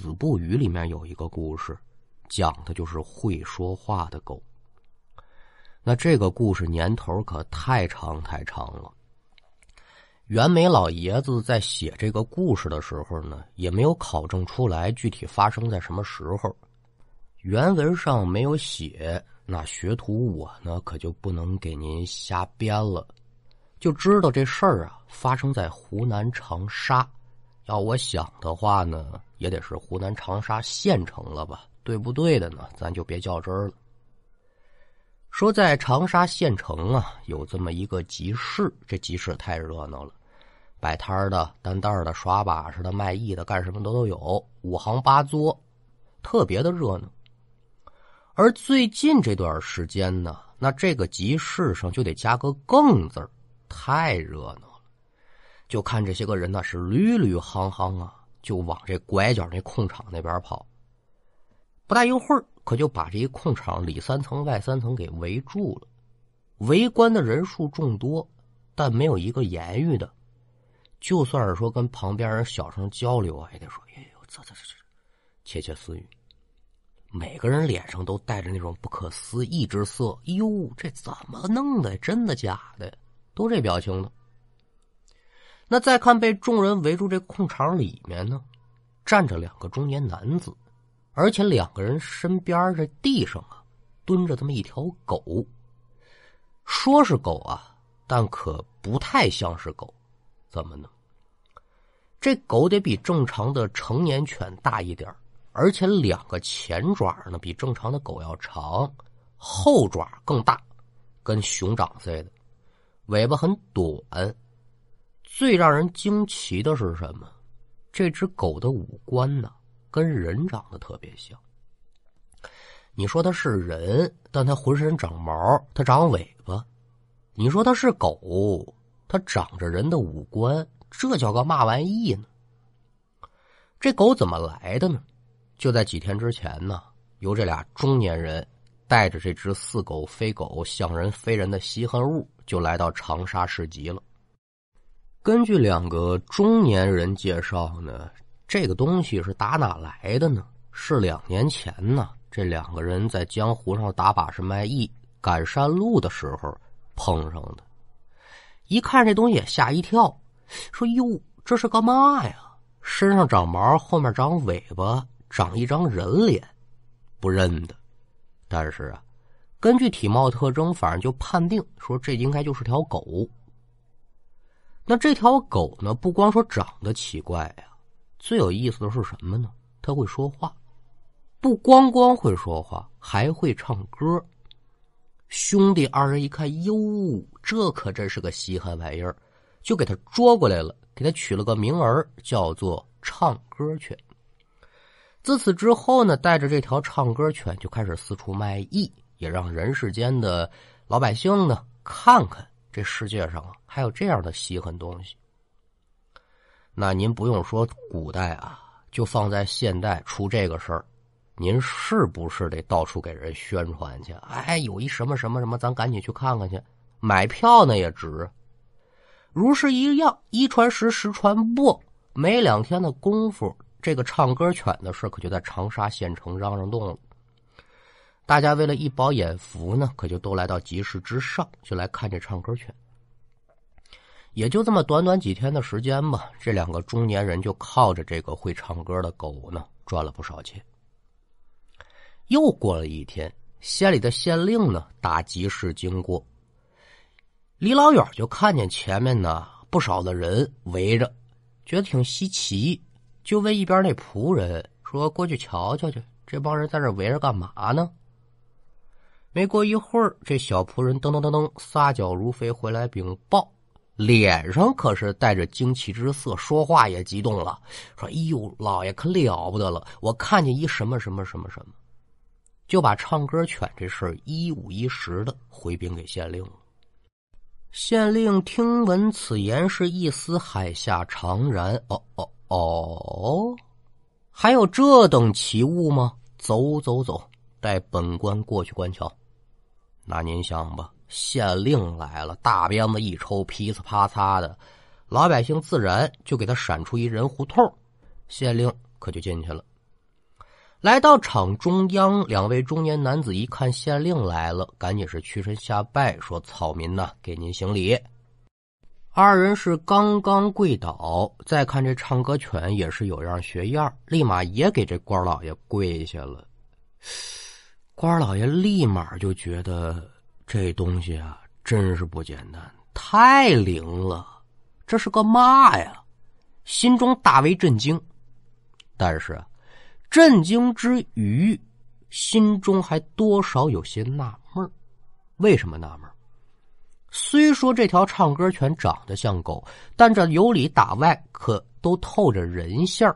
子不语》里面有一个故事，讲的就是会说话的狗。那这个故事年头可太长太长了。袁枚老爷子在写这个故事的时候呢，也没有考证出来具体发生在什么时候，原文上没有写。那学徒我呢，可就不能给您瞎编了，就知道这事儿啊发生在湖南长沙。要我想的话呢，也得是湖南长沙县城了吧？对不对的呢？咱就别较真儿了。说在长沙县城啊，有这么一个集市，这集市太热闹了，摆摊的、担担的、耍把式的、卖艺的，干什么的都有，五行八作，特别的热闹。而最近这段时间呢，那这个集市上就得加个“更”字太热闹。就看这些个人呢，是屡屡行行啊，就往这拐角那空场那边跑。不大一会儿，可就把这一空场里三层外三层给围住了。围观的人数众多，但没有一个言语的。就算是说跟旁边人小声交流啊，也得说：“哎呦，这这这这，窃窃私语。”每个人脸上都带着那种不可思议之色。哟，这怎么弄的？真的假的？都这表情呢？那再看被众人围住这空场里面呢，站着两个中年男子，而且两个人身边这地上啊，蹲着这么一条狗。说是狗啊，但可不太像是狗。怎么呢？这狗得比正常的成年犬大一点而且两个前爪呢比正常的狗要长，后爪更大，跟熊掌似的，尾巴很短。最让人惊奇的是什么？这只狗的五官呢，跟人长得特别像。你说它是人，但它浑身长毛，它长尾巴。你说它是狗，它长着人的五官，这叫个嘛玩意呢？这狗怎么来的呢？就在几天之前呢，由这俩中年人带着这只似狗非狗、像人非人的稀罕物，就来到长沙市集了。根据两个中年人介绍呢，这个东西是打哪来的呢？是两年前呢，这两个人在江湖上打把式卖艺、赶山路的时候碰上的。一看这东西吓一跳，说：“哟，这是干嘛呀？身上长毛，后面长尾巴。”长一张人脸，不认得，但是啊，根据体貌特征，反正就判定说这应该就是条狗。那这条狗呢，不光说长得奇怪呀，最有意思的是什么呢？它会说话，不光光会说话，还会唱歌。兄弟二人一看，哟，这可真是个稀罕玩意儿，就给他捉过来了，给他取了个名儿，叫做唱歌犬。自此之后呢，带着这条唱歌犬就开始四处卖艺，也让人世间的老百姓呢看看这世界上啊还有这样的稀罕东西。那您不用说古代啊，就放在现代出这个事儿，您是不是得到处给人宣传去？哎，有一什么什么什么，咱赶紧去看看去，买票呢也值。如是一样，一传十，十传不，没两天的功夫。这个唱歌犬的事可就在长沙县城嚷嚷动了。大家为了一饱眼福呢，可就都来到集市之上，就来看这唱歌犬。也就这么短短几天的时间吧，这两个中年人就靠着这个会唱歌的狗呢，赚了不少钱。又过了一天，县里的县令呢打集市经过，离老远就看见前面呢不少的人围着，觉得挺稀奇。就问一边那仆人说：“过去瞧瞧去，这帮人在这围着干嘛呢？”没过一会儿，这小仆人噔噔噔噔撒脚如飞回来禀报，脸上可是带着惊奇之色，说话也激动了，说：“哎呦，老爷可了不得了！我看见一什么什么什么什么，就把唱歌犬这事一五一十的回禀给县令了。”县令听闻此言，是一丝海下长然。哦哦。哦，还有这等奇物吗？走走走，带本官过去观瞧。那您想吧，县令来了，大鞭子一抽，噼里啪嚓的，老百姓自然就给他闪出一人胡同。县令可就进去了。来到场中央，两位中年男子一看县令来了，赶紧是屈身下拜，说：“草民呐，给您行礼。”二人是刚刚跪倒，再看这唱歌犬也是有样学样，立马也给这官老爷跪下了。官老爷立马就觉得这东西啊，真是不简单，太灵了，这是个嘛呀？心中大为震惊，但是震惊之余，心中还多少有些纳闷为什么纳闷虽说这条唱歌犬长得像狗，但这由里打外可都透着人性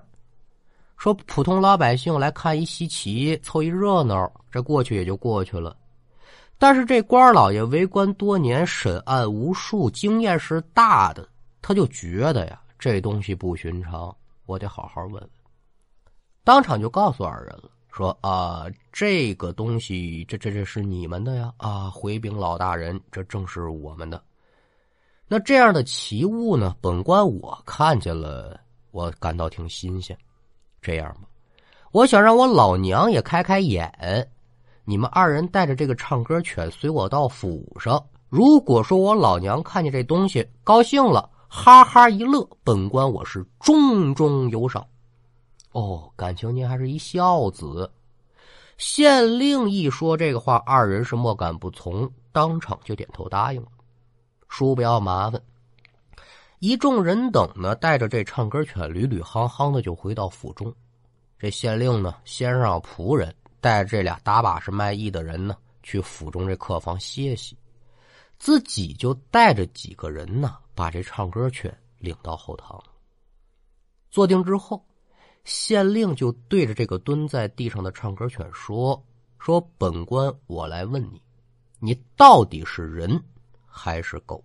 说普通老百姓来看一稀奇，凑一热闹，这过去也就过去了。但是这官老爷为官多年，审案无数，经验是大的，他就觉得呀，这东西不寻常，我得好好问问。当场就告诉二人了。说啊，这个东西，这这这是你们的呀！啊，回禀老大人，这正是我们的。那这样的奇物呢？本官我看见了，我感到挺新鲜。这样吧，我想让我老娘也开开眼。你们二人带着这个唱歌犬随我到府上。如果说我老娘看见这东西高兴了，哈哈一乐，本官我是重重有赏。哦，感情您还是一孝子。县令一说这个话，二人是莫敢不从，当场就点头答应了。叔不要麻烦。一众人等呢，带着这唱歌犬，屡屡夯夯的就回到府中。这县令呢，先让仆人带着这俩打把式卖艺的人呢，去府中这客房歇息，自己就带着几个人呢，把这唱歌犬领到后堂。坐定之后。县令就对着这个蹲在地上的唱歌犬说：“说本官我来问你，你到底是人还是狗？”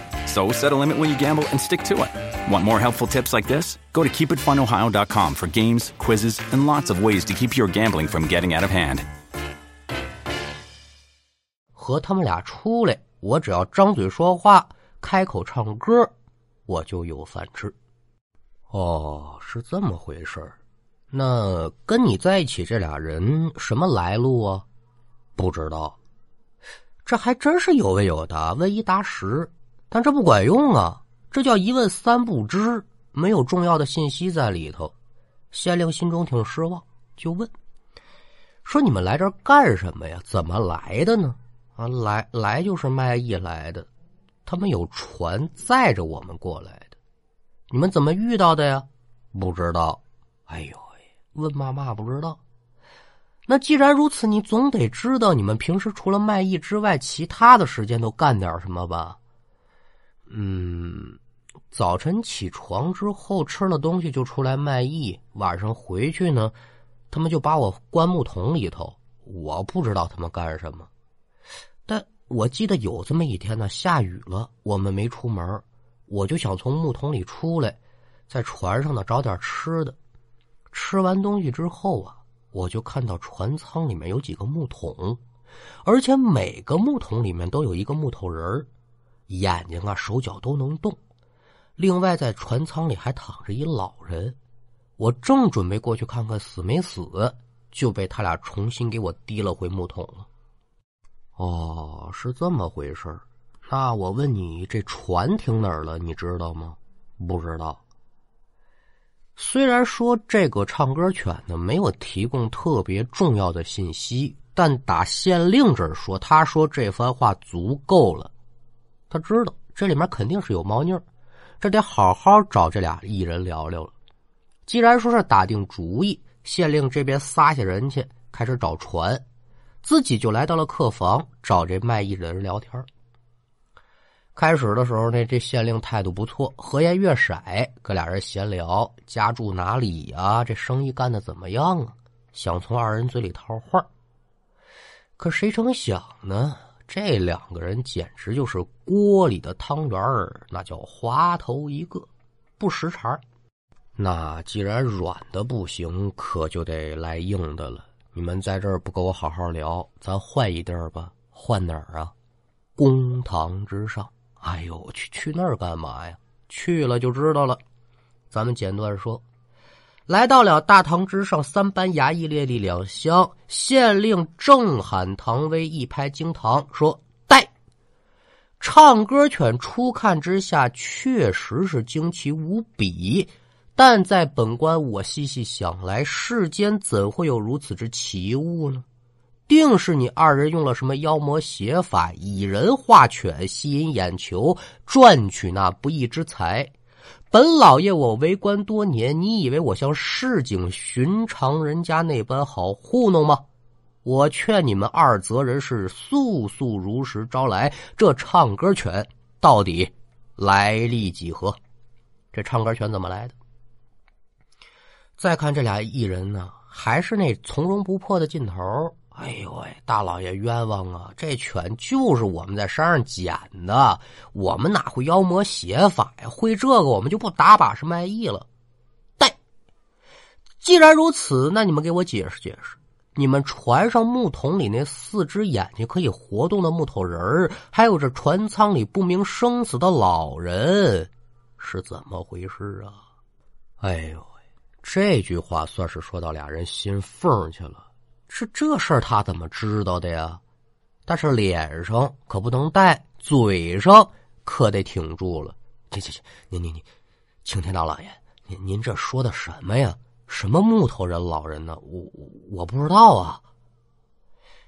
So set a limit when you gamble and stick to it. Want more helpful tips like this? Go to keepitfunohio.com for games, quizzes, and lots of ways to keep your gambling from getting out of hand. 和他们俩出来，我只要张嘴说话，开口唱歌，我就有饭吃。哦，是这么回事。那跟你在一起这俩人什么来路啊？不知道。这还真是有问有答，问一答十。但这不管用啊，这叫一问三不知，没有重要的信息在里头。县令心中挺失望，就问：“说你们来这儿干什么呀？怎么来的呢？”啊，来来就是卖艺来的，他们有船载着我们过来的。你们怎么遇到的呀？不知道。哎呦喂，问嘛嘛不知道。那既然如此，你总得知道你们平时除了卖艺之外，其他的时间都干点什么吧？嗯，早晨起床之后吃了东西就出来卖艺，晚上回去呢，他们就把我关木桶里头。我不知道他们干什么，但我记得有这么一天呢，下雨了，我们没出门。我就想从木桶里出来，在船上呢找点吃的。吃完东西之后啊，我就看到船舱里面有几个木桶，而且每个木桶里面都有一个木头人眼睛啊手脚都能动。另外，在船舱里还躺着一老人。我正准备过去看看死没死，就被他俩重新给我提了回木桶了。哦，是这么回事。那我问你，这船停哪儿了？你知道吗？不知道。虽然说这个唱歌犬呢没有提供特别重要的信息，但打县令这儿说，他说这番话足够了。他知道这里面肯定是有猫腻儿，这得好好找这俩艺人聊聊了。既然说是打定主意，县令这边撒下人去开始找船，自己就来到了客房找这卖艺人聊天。开始的时候呢，这县令态度不错，和颜悦色，跟俩人闲聊，家住哪里呀？这生意干的怎么样啊？想从二人嘴里套话。可谁成想呢？这两个人简直就是锅里的汤圆儿，那叫滑头一个，不识茬那既然软的不行，可就得来硬的了。你们在这儿不跟我好好聊，咱换一地儿吧。换哪儿啊？公堂之上。哎呦，去去那儿干嘛呀？去了就知道了。咱们简短说，来到了大堂之上，三班衙役列立两厢，县令正喊唐威一拍惊堂，说：“带！唱歌犬初看之下确实是惊奇无比，但在本官我细细想来，世间怎会有如此之奇物呢？”定是你二人用了什么妖魔邪法，以人化犬，吸引眼球，赚取那不义之财。本老爷我为官多年，你以为我像市井寻常人家那般好糊弄吗？我劝你们二则人是速速如实招来这唱歌犬到底来历几何？这唱歌犬怎么来的？再看这俩艺人呢，还是那从容不迫的劲头。哎呦喂，大老爷冤枉啊！这犬就是我们在山上捡的，我们哪会妖魔邪法呀？会这个，我们就不打把式卖艺了。带，既然如此，那你们给我解释解释，你们船上木桶里那四只眼睛可以活动的木头人还有这船舱里不明生死的老人，是怎么回事啊？哎呦喂，这句话算是说到俩人心缝去了。是这事儿，他怎么知道的呀？但是脸上可不能带，嘴上可得挺住了。这、这、这，您、您、您，青天大老爷，您、您这说的什么呀？什么木头人、老人呢？我、我不知道啊。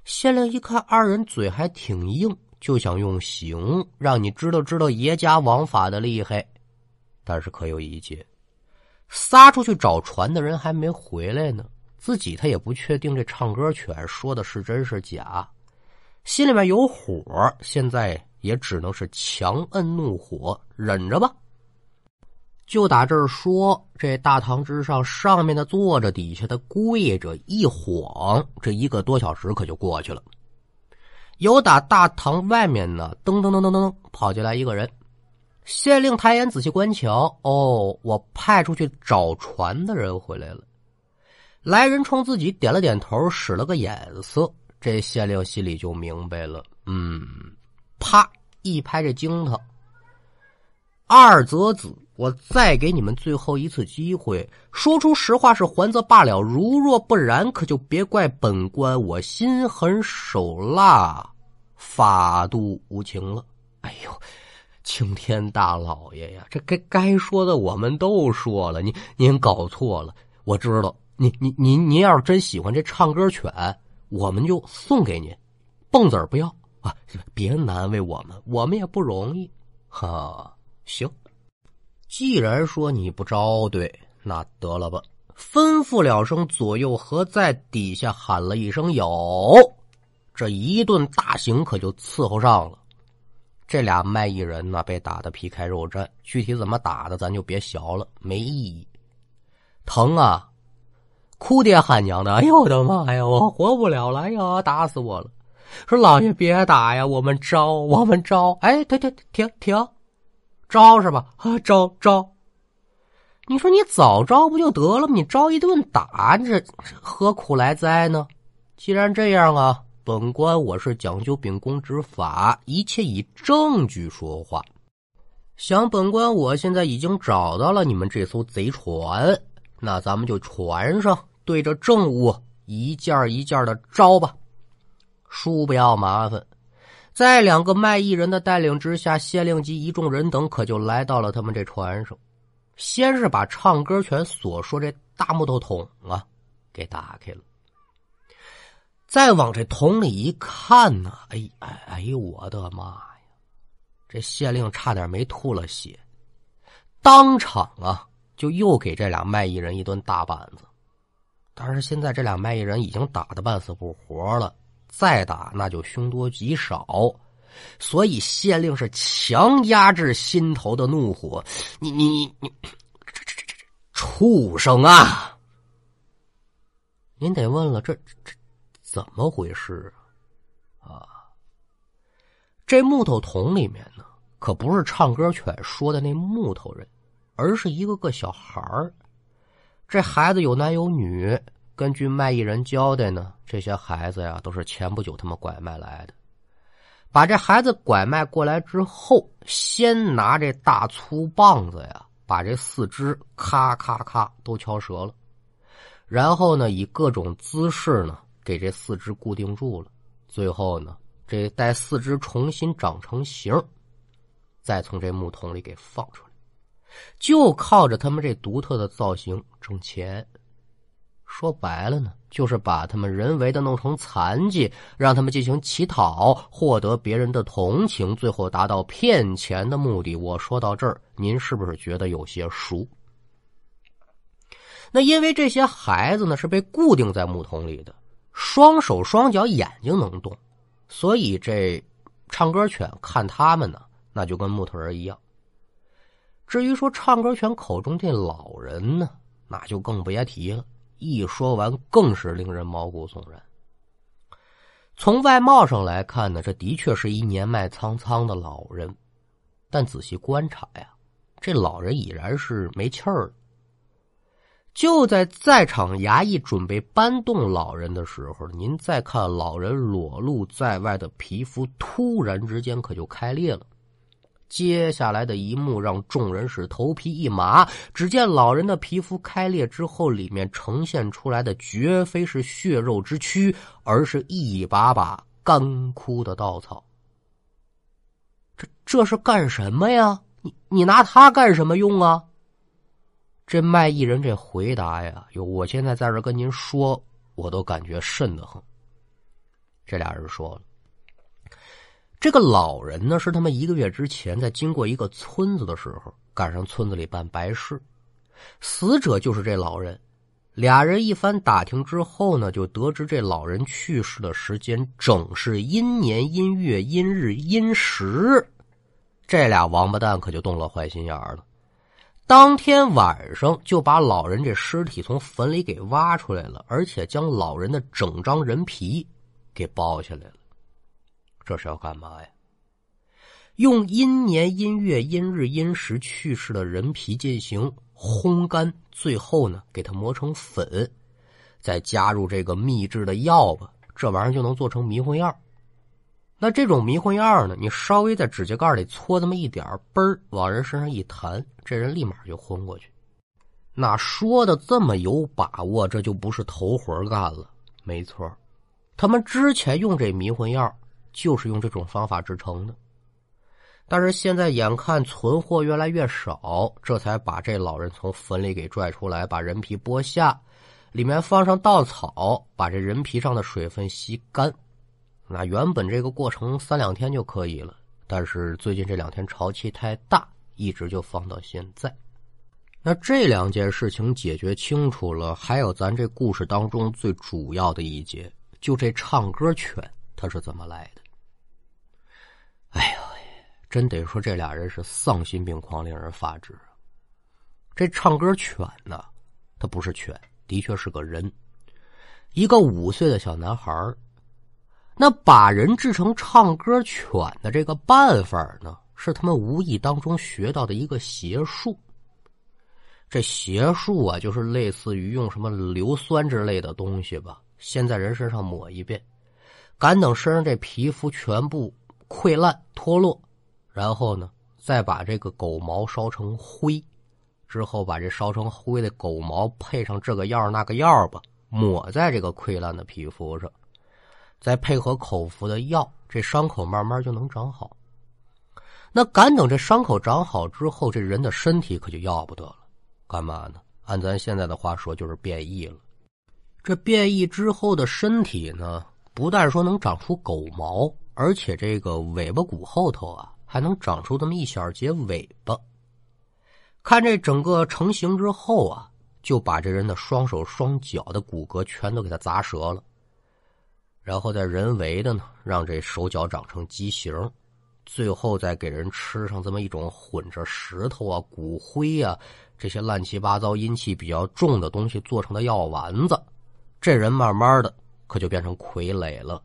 县令一看二人嘴还挺硬，就想用刑让你知道知道爷家王法的厉害。但是可有一劫，撒出去找船的人还没回来呢。自己他也不确定这唱歌犬说的是真是假，心里面有火，现在也只能是强摁怒火，忍着吧。就打这儿说，这大堂之上，上面的坐着，底下的跪着，一晃这一个多小时可就过去了。有打大堂外面呢，噔噔噔噔噔跑进来一个人，县令抬眼仔细观瞧，哦，我派出去找船的人回来了。来人冲自己点了点头，使了个眼色，这县令心里就明白了。嗯，啪一拍这惊他。二则子，我再给你们最后一次机会，说出实话是还则罢了，如若不然，可就别怪本官我心狠手辣，法度无情了。哎呦，青天大老爷呀，这该该说的我们都说了，您您搞错了，我知道。您您您您要是真喜欢这唱歌犬，我们就送给您，蹦子儿不要啊！别难为我们，我们也不容易。哈，行，既然说你不招对，那得了吧。吩咐了声左右和在，底下喊了一声有，这一顿大刑可就伺候上了。这俩卖艺人呢，被打的皮开肉绽，具体怎么打的，咱就别学了，没意义。疼啊！哭爹喊娘的，哎呦我的妈呀，我活不了了！哎呀，打死我了！说老爷别打呀，我们招，我们招！哎，停停，停停，招是吧？啊，招招！你说你早招不就得了吗？你招一顿打，你这何苦来哉呢？既然这样啊，本官我是讲究秉公执法，一切以证据说话。想本官我现在已经找到了你们这艘贼船，那咱们就船上。对着政务一件一件的招吧，叔不要麻烦。在两个卖艺人的带领之下，县令及一众人等可就来到了他们这船上。先是把唱歌犬所说这大木头桶啊给打开了，再往这桶里一看呢，哎哎哎呦我的妈呀！这县令差点没吐了血，当场啊就又给这俩卖艺人一顿大板子。但是现在这俩卖艺人已经打的半死不活了，再打那就凶多吉少，所以县令是强压制心头的怒火。你你你，这这这这畜生啊！您得问了，这这怎么回事啊？啊，这木头桶里面呢，可不是唱歌犬说的那木头人，而是一个个小孩儿。这孩子有男有女。根据卖艺人交代呢，这些孩子呀都是前不久他们拐卖来的。把这孩子拐卖过来之后，先拿这大粗棒子呀，把这四肢咔咔咔都敲折了，然后呢，以各种姿势呢给这四肢固定住了。最后呢，这待四肢重新长成形，再从这木桶里给放出来，就靠着他们这独特的造型挣钱。说白了呢，就是把他们人为的弄成残疾，让他们进行乞讨，获得别人的同情，最后达到骗钱的目的。我说到这儿，您是不是觉得有些熟？那因为这些孩子呢是被固定在木桶里的，双手双脚眼睛能动，所以这唱歌犬看他们呢，那就跟木头人一样。至于说唱歌犬口中这老人呢，那就更别提了。一说完，更是令人毛骨悚然。从外貌上来看呢，这的确是一年迈苍苍的老人，但仔细观察呀，这老人已然是没气儿了。就在在场衙役准备搬动老人的时候，您再看老人裸露在外的皮肤，突然之间可就开裂了。接下来的一幕让众人是头皮一麻。只见老人的皮肤开裂之后，里面呈现出来的绝非是血肉之躯，而是一把把干枯的稻草。这这是干什么呀？你你拿它干什么用啊？这卖艺人这回答呀，哟，我现在在这跟您说，我都感觉瘆得慌。这俩人说了。这个老人呢，是他们一个月之前在经过一个村子的时候，赶上村子里办白事，死者就是这老人。俩人一番打听之后呢，就得知这老人去世的时间正是阴年阴月阴日阴时。这俩王八蛋可就动了坏心眼了，当天晚上就把老人这尸体从坟里给挖出来了，而且将老人的整张人皮给剥下来了。这是要干嘛呀？用阴年阴月阴日阴时去世的人皮进行烘干，最后呢，给它磨成粉，再加入这个秘制的药吧，这玩意儿就能做成迷魂药。那这种迷魂药呢，你稍微在指甲盖里搓这么一点嘣儿往人身上一弹，这人立马就昏过去。那说的这么有把握，这就不是头回干了。没错，他们之前用这迷魂药。就是用这种方法制成的，但是现在眼看存货越来越少，这才把这老人从坟里给拽出来，把人皮剥下，里面放上稻草，把这人皮上的水分吸干。那原本这个过程三两天就可以了，但是最近这两天潮气太大，一直就放到现在。那这两件事情解决清楚了，还有咱这故事当中最主要的一节，就这唱歌犬它是怎么来的？哎呦，真得说这俩人是丧心病狂，令人发指。这唱歌犬呢，他不是犬，的确是个人，一个五岁的小男孩那把人制成唱歌犬的这个办法呢，是他们无意当中学到的一个邪术。这邪术啊，就是类似于用什么硫酸之类的东西吧，先在人身上抹一遍，敢等身上这皮肤全部。溃烂脱落，然后呢，再把这个狗毛烧成灰，之后把这烧成灰的狗毛配上这个药那个药吧，抹在这个溃烂的皮肤上，再配合口服的药，这伤口慢慢就能长好。那赶等这伤口长好之后，这人的身体可就要不得了，干嘛呢？按咱现在的话说，就是变异了。这变异之后的身体呢，不但说能长出狗毛。而且这个尾巴骨后头啊，还能长出这么一小节尾巴。看这整个成型之后啊，就把这人的双手双脚的骨骼全都给他砸折了，然后再人为的呢，让这手脚长成畸形，最后再给人吃上这么一种混着石头啊、骨灰啊这些乱七八糟、阴气比较重的东西做成的药丸子。这人慢慢的可就变成傀儡了，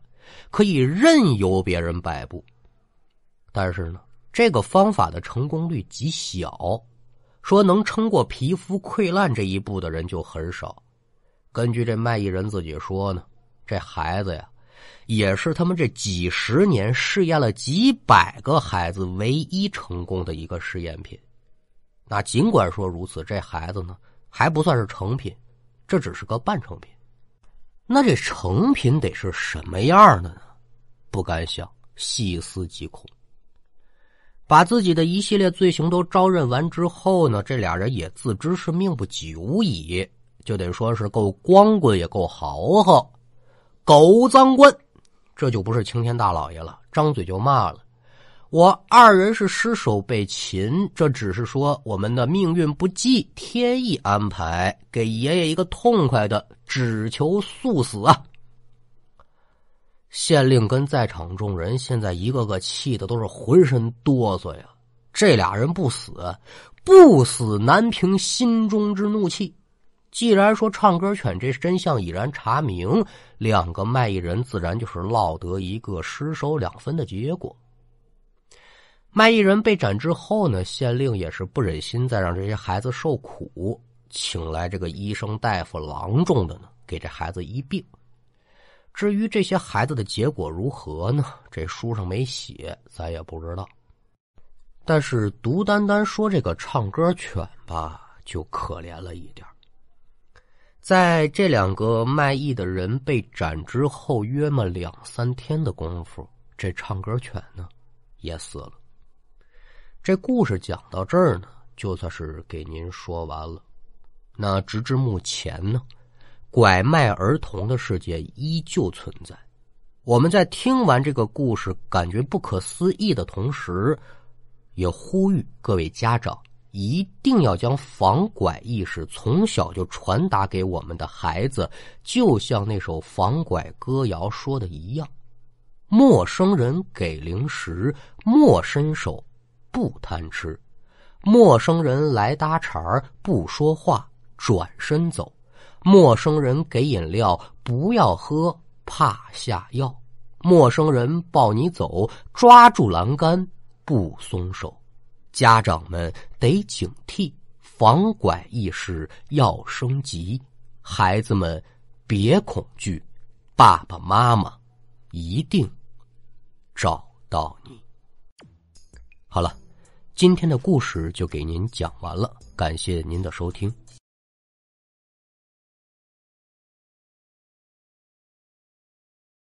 可以任由别人摆布。但是呢，这个方法的成功率极小，说能撑过皮肤溃烂这一步的人就很少。根据这卖艺人自己说呢，这孩子呀。也是他们这几十年试验了几百个孩子唯一成功的一个试验品。那尽管说如此，这孩子呢还不算是成品，这只是个半成品。那这成品得是什么样的呢？不敢想，细思极恐。把自己的一系列罪行都招认完之后呢，这俩人也自知是命不久矣，就得说是够光棍也够豪横，狗脏官。这就不是青天大老爷了，张嘴就骂了。我二人是失手被擒，这只是说我们的命运不济，天意安排，给爷爷一个痛快的，只求速死啊！县令跟在场众人现在一个个气的都是浑身哆嗦呀。这俩人不死，不死难平心中之怒气。既然说唱歌犬这真相已然查明，两个卖艺人自然就是落得一个失手两分的结果。卖艺人被斩之后呢，县令也是不忍心再让这些孩子受苦，请来这个医生大夫郎中的呢，给这孩子医病。至于这些孩子的结果如何呢？这书上没写，咱也不知道。但是独单单说这个唱歌犬吧，就可怜了一点。在这两个卖艺的人被斩之后，约么两三天的功夫，这唱歌犬呢也死了。这故事讲到这儿呢，就算是给您说完了。那直至目前呢，拐卖儿童的事件依旧存在。我们在听完这个故事感觉不可思议的同时，也呼吁各位家长。一定要将防拐意识从小就传达给我们的孩子，就像那首防拐歌谣说的一样：“陌生人给零食，莫伸手，不贪吃；陌生人来搭茬不说话，转身走；陌生人给饮料，不要喝，怕下药；陌生人抱你走，抓住栏杆不松手。”家长们得警惕，防拐意识要升级。孩子们别恐惧，爸爸妈妈一定找到你。好了，今天的故事就给您讲完了，感谢您的收听。